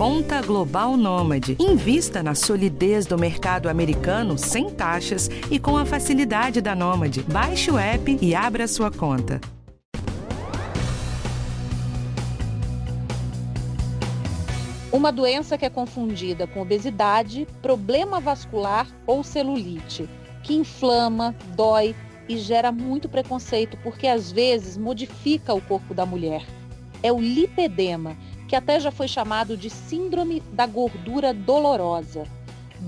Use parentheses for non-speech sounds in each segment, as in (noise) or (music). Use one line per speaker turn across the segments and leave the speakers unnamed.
Conta Global Nômade. Invista na solidez do mercado americano sem taxas e com a facilidade da Nômade. Baixe o app e abra sua conta.
Uma doença que é confundida com obesidade, problema vascular ou celulite, que inflama, dói e gera muito preconceito porque às vezes modifica o corpo da mulher. É o lipedema, que até já foi chamado de síndrome da gordura dolorosa.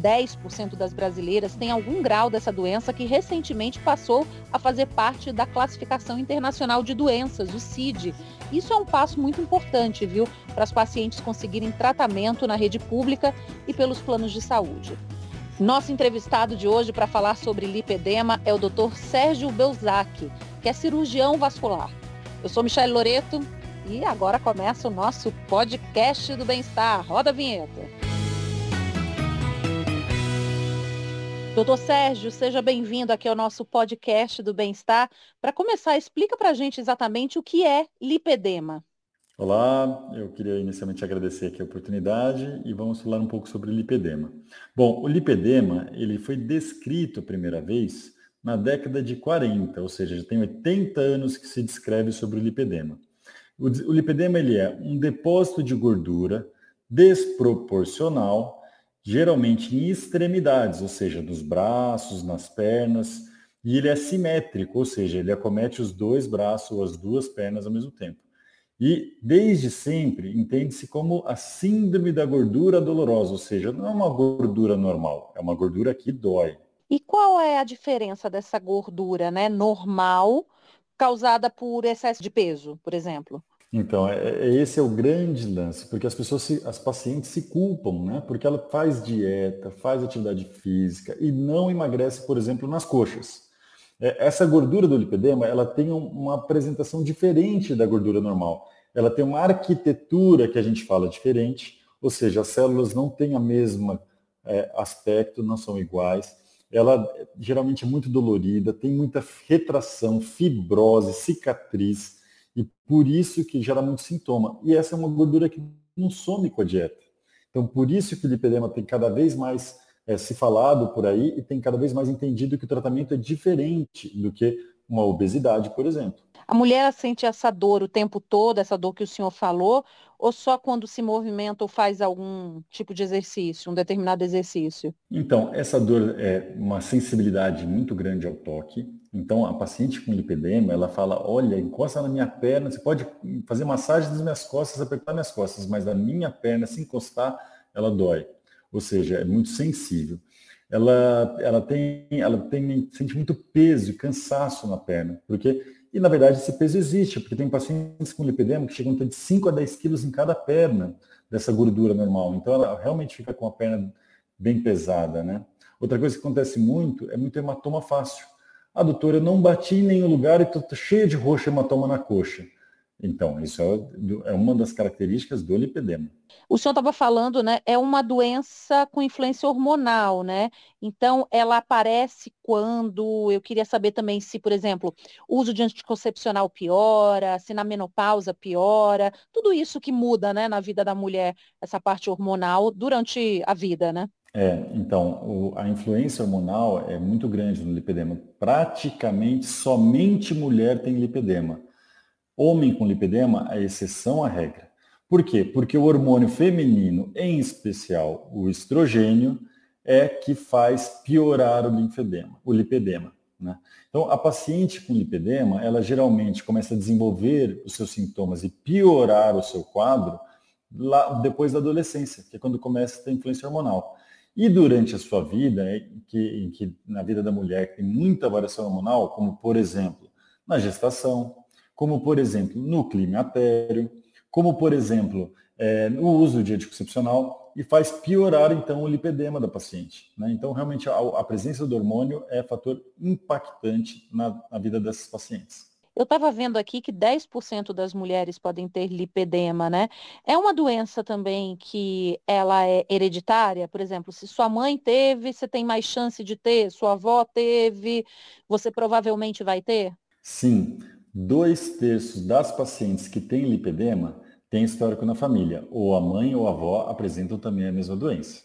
10% das brasileiras têm algum grau dessa doença que recentemente passou a fazer parte da classificação internacional de doenças, o CID. Isso é um passo muito importante, viu, para as pacientes conseguirem tratamento na rede pública e pelos planos de saúde. Nosso entrevistado de hoje para falar sobre lipedema é o Dr. Sérgio Belzac, que é cirurgião vascular. Eu sou Michelle Loreto e agora começa o nosso podcast do bem-estar. Roda a vinheta. Doutor Sérgio, seja bem-vindo aqui ao nosso podcast do bem-estar. Para começar, explica para a gente exatamente o que é lipedema.
Olá, eu queria inicialmente agradecer aqui a oportunidade e vamos falar um pouco sobre lipedema. Bom, o lipedema ele foi descrito a primeira vez na década de 40, ou seja, já tem 80 anos que se descreve sobre o lipedema. O, o lipedema ele é um depósito de gordura desproporcional geralmente em extremidades, ou seja, nos braços, nas pernas, e ele é simétrico, ou seja, ele acomete os dois braços ou as duas pernas ao mesmo tempo. E desde sempre entende-se como a síndrome da gordura dolorosa, ou seja, não é uma gordura normal, é uma gordura que dói.
E qual é a diferença dessa gordura, né, normal, causada por excesso de peso, por exemplo?
Então, é, é, esse é o grande lance, porque as pessoas, se, as pacientes se culpam, né? Porque ela faz dieta, faz atividade física e não emagrece, por exemplo, nas coxas. É, essa gordura do lipedema, ela tem uma apresentação diferente da gordura normal. Ela tem uma arquitetura que a gente fala diferente, ou seja, as células não têm a mesma é, aspecto, não são iguais. Ela geralmente é muito dolorida, tem muita retração, fibrose, cicatriz e por isso que gera muito sintoma. E essa é uma gordura que não some com a dieta. Então, por isso que o lipedema tem cada vez mais é, se falado por aí e tem cada vez mais entendido que o tratamento é diferente do que uma obesidade, por exemplo.
A mulher sente essa dor o tempo todo, essa dor que o senhor falou, ou só quando se movimenta ou faz algum tipo de exercício, um determinado exercício?
Então, essa dor é uma sensibilidade muito grande ao toque. Então, a paciente com lipedema, ela fala, olha, encosta na minha perna, você pode fazer massagem das minhas costas, apertar minhas costas, mas da minha perna, se encostar, ela dói. Ou seja, é muito sensível. Ela, ela, tem, ela tem, sente muito peso e cansaço na perna, porque e, na verdade, esse peso existe, porque tem pacientes com lipedema que chegam de 5 a 10 quilos em cada perna dessa gordura normal. Então, ela realmente fica com a perna bem pesada, né? Outra coisa que acontece muito é muito hematoma fácil. Ah, doutor, eu não bati em nenhum lugar e estou cheio de roxo hematoma na coxa. Então, isso é, é uma das características do lipedema.
O senhor estava falando, né? É uma doença com influência hormonal, né? Então, ela aparece quando. Eu queria saber também se, por exemplo, o uso de anticoncepcional piora, se na menopausa piora, tudo isso que muda, né, na vida da mulher, essa parte hormonal durante a vida, né?
É, então, o, a influência hormonal é muito grande no lipedema. Praticamente somente mulher tem lipedema. Homem com lipedema é exceção à regra. Por quê? Porque o hormônio feminino, em especial o estrogênio, é que faz piorar o linfedema, o lipedema. Né? Então, a paciente com lipedema, ela geralmente começa a desenvolver os seus sintomas e piorar o seu quadro lá depois da adolescência, que é quando começa a ter influência hormonal. E durante a sua vida, que, que na vida da mulher tem muita variação hormonal, como por exemplo na gestação, como por exemplo no climatério, como por exemplo é, no uso de anticoncepcional e faz piorar então o lipedema da paciente. Né? Então realmente a, a, presença do hormônio é fator impactante na, na vida dessas pacientes.
Eu estava vendo aqui que 10% das mulheres podem ter lipedema, né? É uma doença também que ela é hereditária? Por exemplo, se sua mãe teve, você tem mais chance de ter, sua avó teve, você provavelmente vai ter?
Sim dois terços das pacientes que têm lipedema tem histórico na família. Ou a mãe ou a avó apresentam também a mesma doença.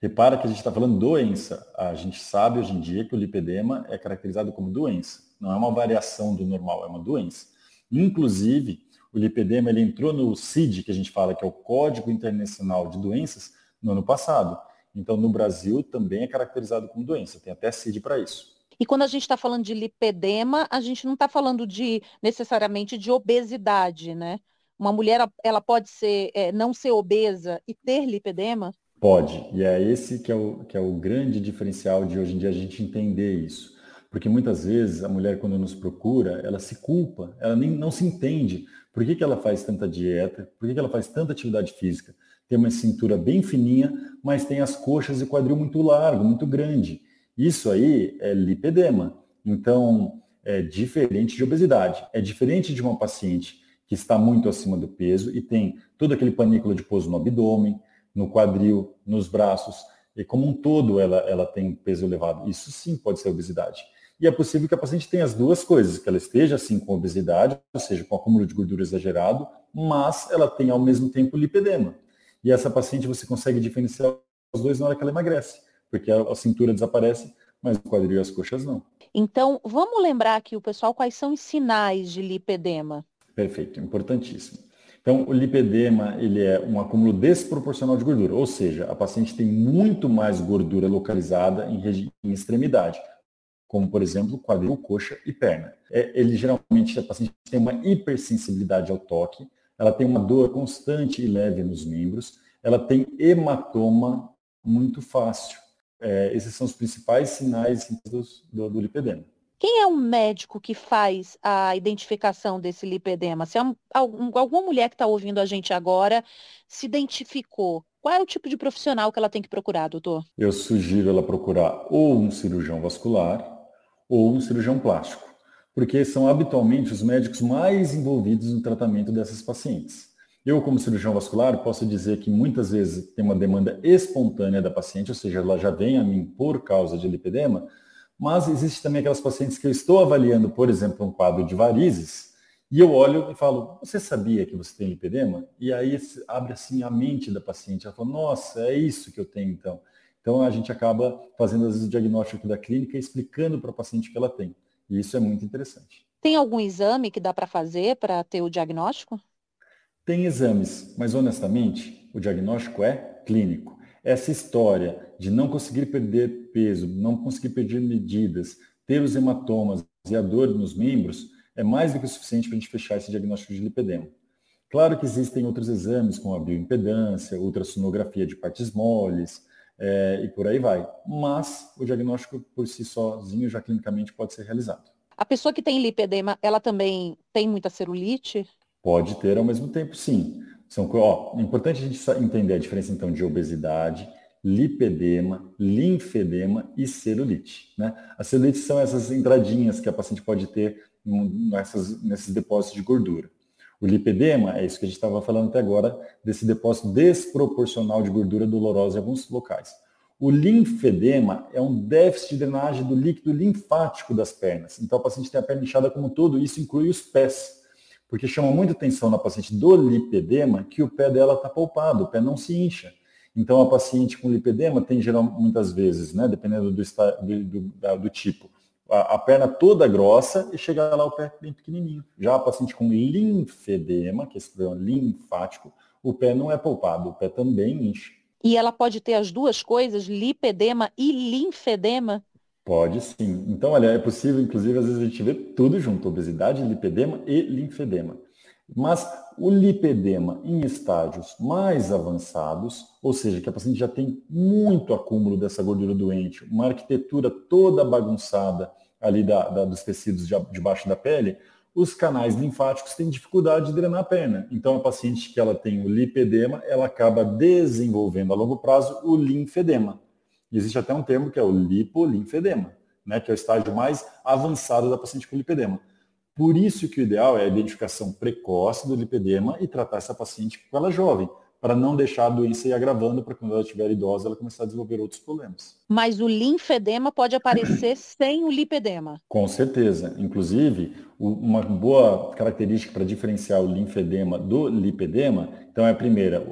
Repara que a gente está falando doença. A gente sabe hoje em dia que o lipedema é caracterizado como doença. Não é uma variação do normal, é uma doença. Inclusive, o lipedema ele entrou no CID, que a gente fala que é o Código Internacional de Doenças, no ano passado. Então, no Brasil também é caracterizado como doença. Tem até CID para isso.
E quando a gente está falando de lipedema, a gente não está falando de necessariamente de obesidade, né? Uma mulher ela pode ser é, não ser obesa e ter lipedema?
Pode. E é esse que é, o, que é o grande diferencial de hoje em dia a gente entender isso. Porque muitas vezes a mulher, quando nos procura, ela se culpa, ela nem não se entende. Por que, que ela faz tanta dieta? Por que, que ela faz tanta atividade física? Tem uma cintura bem fininha, mas tem as coxas e quadril muito largo, muito grande. Isso aí é lipedema. Então, é diferente de obesidade. É diferente de uma paciente que está muito acima do peso e tem todo aquele panículo adiposo no abdômen, no quadril, nos braços, e como um todo ela, ela tem peso elevado. Isso sim pode ser obesidade. E é possível que a paciente tenha as duas coisas, que ela esteja assim com obesidade, ou seja, com acúmulo de gordura exagerado, mas ela tenha ao mesmo tempo lipedema. E essa paciente você consegue diferenciar os dois na hora que ela emagrece, porque a, a cintura desaparece, mas o quadril e as coxas não.
Então, vamos lembrar aqui o pessoal quais são os sinais de lipedema.
Perfeito, importantíssimo. Então, o lipedema ele é um acúmulo desproporcional de gordura, ou seja, a paciente tem muito mais gordura localizada em, em extremidade, como por exemplo quadril, coxa e perna. É, ele geralmente a paciente tem uma hipersensibilidade ao toque, ela tem uma dor constante e leve nos membros, ela tem hematoma muito fácil. É, esses são os principais sinais do, do lipedema.
Quem é o médico que faz a identificação desse lipedema? Se é alguma mulher que está ouvindo a gente agora se identificou, qual é o tipo de profissional que ela tem que procurar, doutor?
Eu sugiro ela procurar ou um cirurgião vascular ou um cirurgião plástico, porque são habitualmente os médicos mais envolvidos no tratamento dessas pacientes. Eu, como cirurgião vascular, posso dizer que muitas vezes tem uma demanda espontânea da paciente, ou seja, ela já vem a mim por causa de lipedema, mas existe também aquelas pacientes que eu estou avaliando, por exemplo, um quadro de varizes, e eu olho e falo, você sabia que você tem lipedema? E aí abre assim a mente da paciente, ela fala, nossa, é isso que eu tenho então. Então a gente acaba fazendo às vezes o diagnóstico da clínica e explicando para a paciente que ela tem. E isso é muito interessante.
Tem algum exame que dá para fazer para ter o diagnóstico?
Tem exames, mas honestamente, o diagnóstico é clínico. Essa história de não conseguir perder peso, não conseguir perder medidas, ter os hematomas e a dor nos membros, é mais do que suficiente para a gente fechar esse diagnóstico de lipedema. Claro que existem outros exames, como a bioimpedância, ultrassonografia de partes moles, é, e por aí vai. Mas o diagnóstico por si sozinho já clinicamente pode ser realizado.
A pessoa que tem lipedema, ela também tem muita celulite?
Pode ter ao mesmo tempo, sim. São, ó, é importante a gente entender a diferença então de obesidade, lipedema, linfedema e celulite. Né? A celulite são essas entradinhas que a paciente pode ter nessas, nesses depósitos de gordura. O lipedema é isso que a gente estava falando até agora, desse depósito desproporcional de gordura dolorosa em alguns locais. O linfedema é um déficit de drenagem do líquido linfático das pernas. Então, a paciente tem a perna inchada como um todo, isso inclui os pés. Porque chama muita atenção na paciente do lipedema que o pé dela está poupado, o pé não se incha. Então, a paciente com lipedema tem, geral, muitas vezes, né, dependendo do, do, do, do tipo, a, a, perna toda grossa e chega lá o pé bem pequenininho. Já a paciente com linfedema, que é esse problema linfático, o pé não é poupado, o pé também enche.
E ela pode ter as duas coisas, lipedema e linfedema?
Pode sim. Então, olha, é possível, inclusive, às vezes a gente vê tudo junto, obesidade, lipedema e linfedema. Mas o lipedema em estágios mais avançados, ou seja, que a paciente já tem muito acúmulo dessa gordura doente, uma arquitetura toda bagunçada ali da, da, dos tecidos de, debaixo da pele, os canais linfáticos têm dificuldade de drenar a perna. Então, a paciente que ela tem o lipedema, ela acaba desenvolvendo a longo prazo o linfedema. Existe até um termo que é o lipolinfedema, né, que é o estágio mais avançado da paciente com lipedema. Por isso que o ideal é a identificação precoce do lipedema e tratar essa paciente com ela jovem, para não deixar a doença ir agravando para quando ela estiver idosa ela começar a desenvolver outros problemas.
Mas o linfedema pode aparecer (clears throat) sem o lipedema?
Com certeza. Inclusive, uma boa característica para diferenciar o linfedema do lipedema, então é a primeira,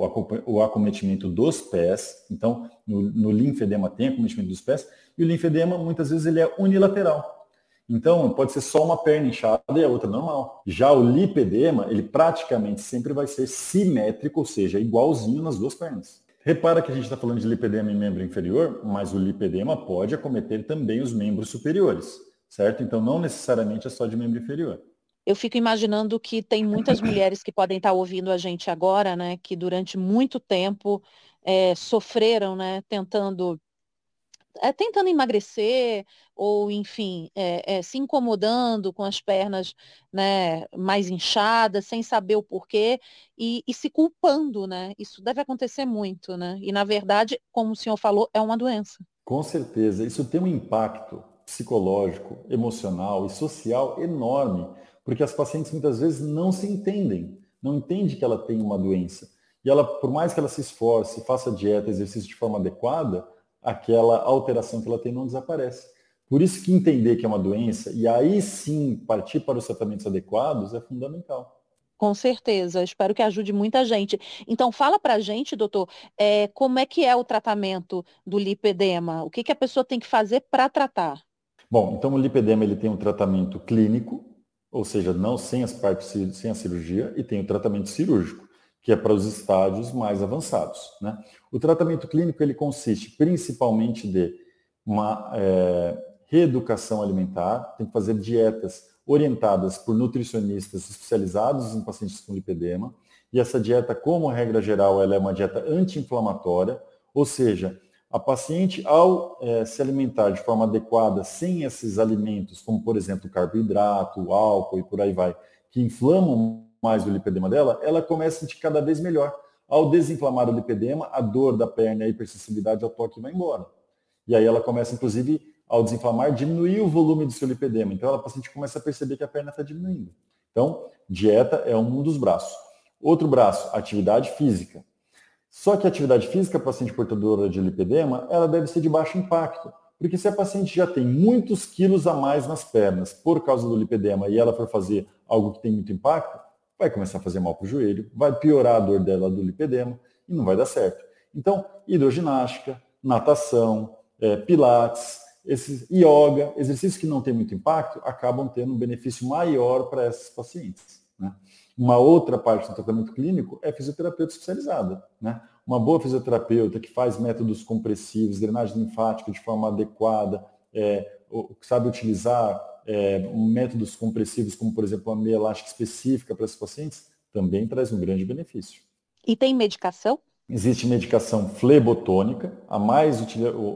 o acometimento dos pés. Então, no, no linfedema tem acometimento dos pés, e o linfedema muitas vezes ele é unilateral. Então, pode ser só uma perna inchada e a outra normal. Já o lipedema, ele praticamente sempre vai ser simétrico, ou seja, igualzinho nas duas pernas. Repara que a gente está falando de lipedema em membro inferior, mas o lipedema pode acometer também os membros superiores, certo? Então, não necessariamente é só de membro inferior.
Eu fico imaginando que tem muitas mulheres que podem estar ouvindo a gente agora, né, que durante muito tempo é, sofreram, né, tentando é, tentando emagrecer ou, enfim, é, é, se incomodando com as pernas né, mais inchadas, sem saber o porquê e, e, se culpando, né? Isso deve acontecer muito, né? E, na verdade, como o senhor falou, é uma doença.
Com certeza. Isso tem um impacto psicológico, emocional e social enorme, porque as pacientes muitas vezes não se entendem, não entendem que ela tem uma doença. E ela, por mais que ela se esforce, faça dieta, exercício de forma adequada, aquela alteração que ela tem não desaparece. Por isso que entender que é uma doença e aí sim partir para os tratamentos adequados é fundamental.
Com certeza, espero que ajude muita gente. Então, fala para a gente, doutor, é, como é que é o tratamento do lipedema? O que, que a pessoa tem que fazer para tratar?
Bom, então o lipedema ele tem um tratamento clínico, ou seja, não sem as partes, sem a cirurgia, e tem o tratamento cirúrgico que é para os estádios mais avançados. Né? O tratamento clínico ele consiste principalmente de uma é, reeducação alimentar, tem que fazer dietas orientadas por nutricionistas especializados em pacientes com lipedema, e essa dieta, como regra geral, ela é uma dieta anti-inflamatória, ou seja, a paciente, ao é, se alimentar de forma adequada, sem esses alimentos, como por exemplo carboidrato, álcool e por aí vai, que inflamam mais o lipedema dela, ela começa a sentir cada vez melhor. Ao desinflamar o lipedema, a dor da perna e a hipersensibilidade ao toque vai embora. E aí ela começa, inclusive, ao desinflamar, diminuir o volume do seu lipedema. Então, a paciente começa a perceber que a perna está diminuindo. Então, dieta é um dos braços. Outro braço, atividade física. Só que a atividade física, paciente portadora de lipedema, ela deve ser de baixo impacto. Porque se a paciente já tem muitos quilos a mais nas pernas por causa do lipedema e ela for fazer algo que tem muito impacto, vai começar a fazer mal para o joelho, vai piorar a dor dela do lipedema e não vai dar certo. Então, hidroginástica, natação, é, pilates, esses, yoga, exercícios que não têm muito impacto, acabam tendo um benefício maior para essas pacientes. Né? Uma outra parte do tratamento clínico é fisioterapeuta especializada. Né? Uma boa fisioterapeuta que faz métodos compressivos, drenagem linfática de forma adequada, é, sabe utilizar é, métodos compressivos, como por exemplo a meia elástica específica para esses pacientes, também traz um grande benefício.
E tem medicação?
Existe medicação flebotônica, a mais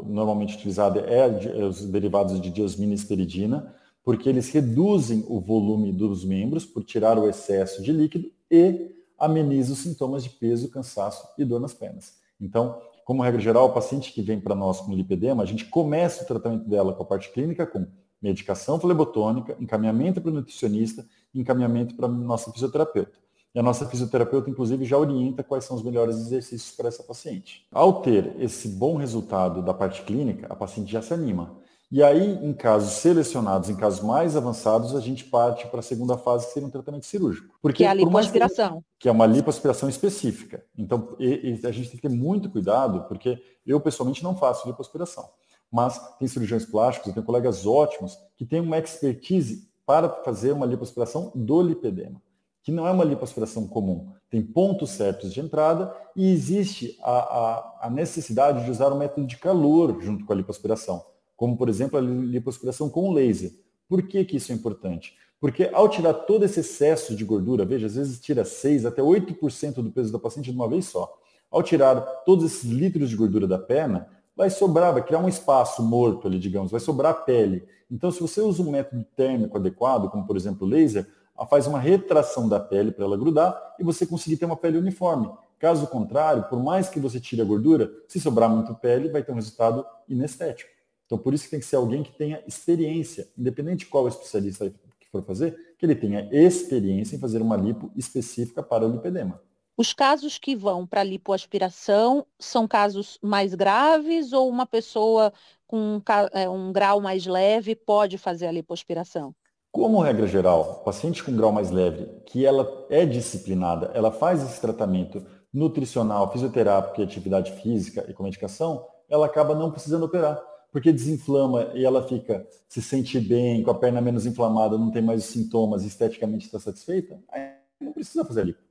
normalmente utilizada é, é os derivados de diosmina e porque eles reduzem o volume dos membros por tirar o excesso de líquido e amenizam os sintomas de peso, cansaço e dor nas pernas. Então, como regra geral, o paciente que vem para nós com lipedema, a gente começa o tratamento dela com a parte clínica com medicação flebotônica, encaminhamento para o nutricionista, encaminhamento para a nossa fisioterapeuta. E a nossa fisioterapeuta, inclusive, já orienta quais são os melhores exercícios para essa paciente. Ao ter esse bom resultado da parte clínica, a paciente já se anima. E aí, em casos selecionados, em casos mais avançados, a gente parte para a segunda fase, que seria um tratamento cirúrgico.
Porque que é a lipoaspiração.
Que é uma lipoaspiração específica. Então, e, e a gente tem que ter muito cuidado, porque eu, pessoalmente, não faço lipoaspiração mas tem cirurgiões plásticos, eu tenho colegas ótimos que têm uma expertise para fazer uma lipoaspiração do lipedema, que não é uma lipoaspiração comum. Tem pontos certos de entrada e existe a, a, a necessidade de usar um método de calor junto com a lipoaspiração, como, por exemplo, a lipoaspiração com laser. Por que, que isso é importante? Porque ao tirar todo esse excesso de gordura, veja, às vezes tira 6 até 8% do peso da paciente de uma vez só. Ao tirar todos esses litros de gordura da perna, vai sobrar, vai criar um espaço morto ali, digamos, vai sobrar pele. Então, se você usa um método térmico adequado, como por exemplo o laser, faz uma retração da pele para ela grudar e você conseguir ter uma pele uniforme. Caso contrário, por mais que você tire a gordura, se sobrar muito pele, vai ter um resultado inestético. Então, por isso que tem que ser alguém que tenha experiência, independente de qual especialista que for fazer, que ele tenha experiência em fazer uma lipo específica para o lipedema.
Os casos que vão para lipoaspiração são casos mais graves ou uma pessoa com um, é, um grau mais leve pode fazer a lipoaspiração?
Como regra geral, paciente com grau mais leve, que ela é disciplinada, ela faz esse tratamento nutricional, fisioterápico e atividade física e com medicação, ela acaba não precisando operar, porque desinflama e ela fica, se sente bem, com a perna menos inflamada, não tem mais os sintomas, esteticamente está satisfeita, aí não precisa fazer lipo.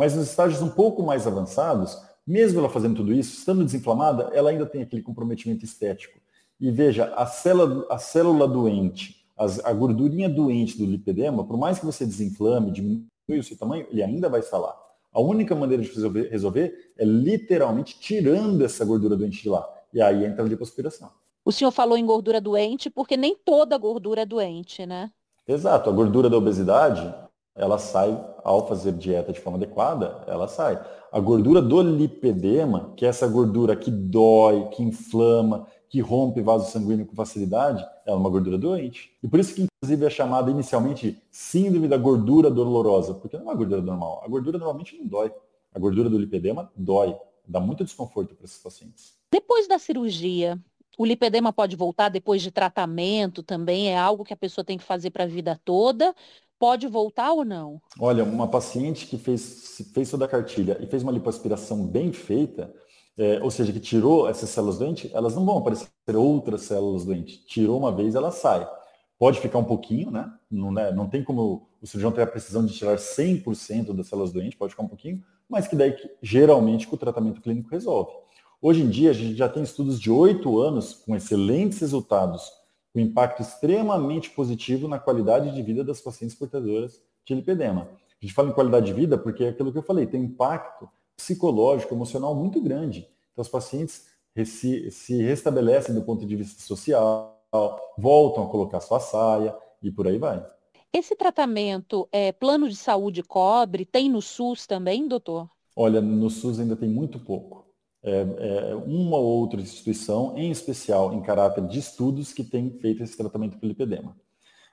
Mas nos estágios um pouco mais avançados, mesmo ela fazendo tudo isso, estando desinflamada, ela ainda tem aquele comprometimento estético. E veja, a célula, a célula doente, a gordurinha doente do lipedema, por mais que você desinflame, diminua o seu tamanho, ele ainda vai estar lá. A única maneira de resolver, resolver é literalmente tirando essa gordura doente de lá. E aí entra a lipoaspiração.
O senhor falou em gordura doente porque nem toda gordura é doente, né?
Exato. A gordura da obesidade, ela sai ao fazer dieta de forma adequada, ela sai. A gordura do lipedema, que é essa gordura que dói, que inflama, que rompe vaso sanguíneo com facilidade, ela é uma gordura doente. E por isso que, inclusive, é chamada inicialmente síndrome da gordura dolorosa, porque não é uma gordura normal. A gordura normalmente não dói. A gordura do lipedema dói, dá muito desconforto para esses pacientes.
Depois da cirurgia, o lipedema pode voltar depois de tratamento também? É algo que a pessoa tem que fazer para a vida toda? Pode voltar ou não?
Olha, uma paciente que fez, fez toda a cartilha e fez uma lipoaspiração bem feita, é, ou seja, que tirou essas células doentes, elas não vão aparecer outras células doentes. Tirou uma vez, ela sai. Pode ficar um pouquinho, né? Não, né? não tem como o cirurgião ter a precisão de tirar 100% das células doentes, pode ficar um pouquinho, mas que daí geralmente com o tratamento clínico resolve. Hoje em dia, a gente já tem estudos de oito anos com excelentes resultados, com impacto extremamente positivo na qualidade de vida das pacientes portadoras de lipedema. A gente fala em qualidade de vida porque é aquilo que eu falei, tem impacto psicológico, emocional muito grande. Então, os pacientes se, se restabelecem do ponto de vista social, voltam a colocar sua saia e por aí vai.
Esse tratamento, é, plano de saúde cobre, tem no SUS também, doutor?
Olha, no SUS ainda tem muito pouco. É, é, uma ou outra instituição, em especial em caráter de estudos, que tem feito esse tratamento para lipedema.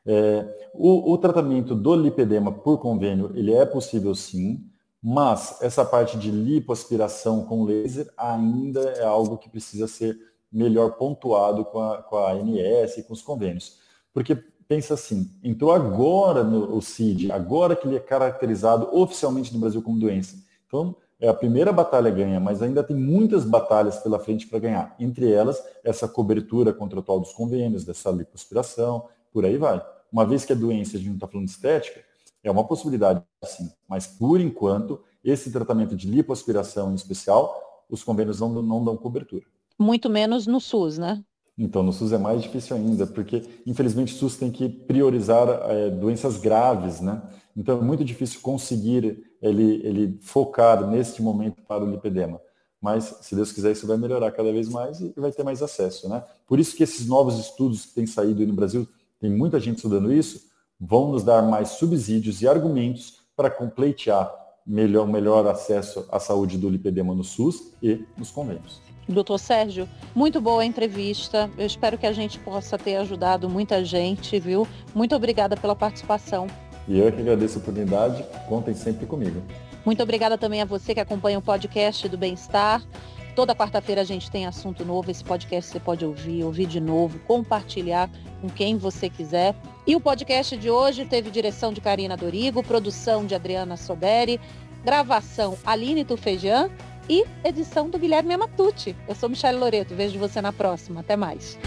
É, o, o, tratamento do lipedema por convênio, ele é possível sim, mas essa parte de lipoaspiração com laser ainda é algo que precisa ser melhor pontuado com a, com a ANS e com os convênios. Porque pensa assim, entrou agora no o CID, agora que ele é caracterizado oficialmente no Brasil como doença. Então, é a primeira batalha ganha, mas ainda tem muitas batalhas pela frente para ganhar. Entre elas, essa cobertura contratual dos convênios, dessa lipoaspiração, por aí vai. Uma vez que a doença, a gente não está falando de estética, é uma possibilidade, sim. Mas, por enquanto, esse tratamento de lipoaspiração em especial, os convênios não, não dão cobertura.
Muito menos no SUS, né?
Então, no SUS é mais difícil ainda, porque, infelizmente, o SUS tem que priorizar é, doenças graves, né? Então, é muito difícil conseguir ele, ele focar neste momento para o lipedema. Mas, se Deus quiser, isso vai melhorar cada vez mais e vai ter mais acesso, né? Por isso que esses novos estudos que têm saído no Brasil, tem muita gente estudando isso, vão nos dar mais subsídios e argumentos para completear melhor, melhor acesso à saúde do lipedema no SUS e nos convênios.
Doutor Sérgio, muito boa a entrevista. Eu espero que a gente possa ter ajudado muita gente, viu? Muito obrigada pela participação.
E eu que agradeço a oportunidade. Contem sempre comigo.
Muito obrigada também a você que acompanha o podcast do Bem-Estar. Toda quarta-feira a gente tem assunto novo. Esse podcast você pode ouvir, ouvir de novo, compartilhar com quem você quiser. E o podcast de hoje teve direção de Karina Dorigo, produção de Adriana Soberi, gravação Aline Tufejan e edição do Guilherme Amatucci. Eu sou Michelle Loreto. Vejo você na próxima. Até mais.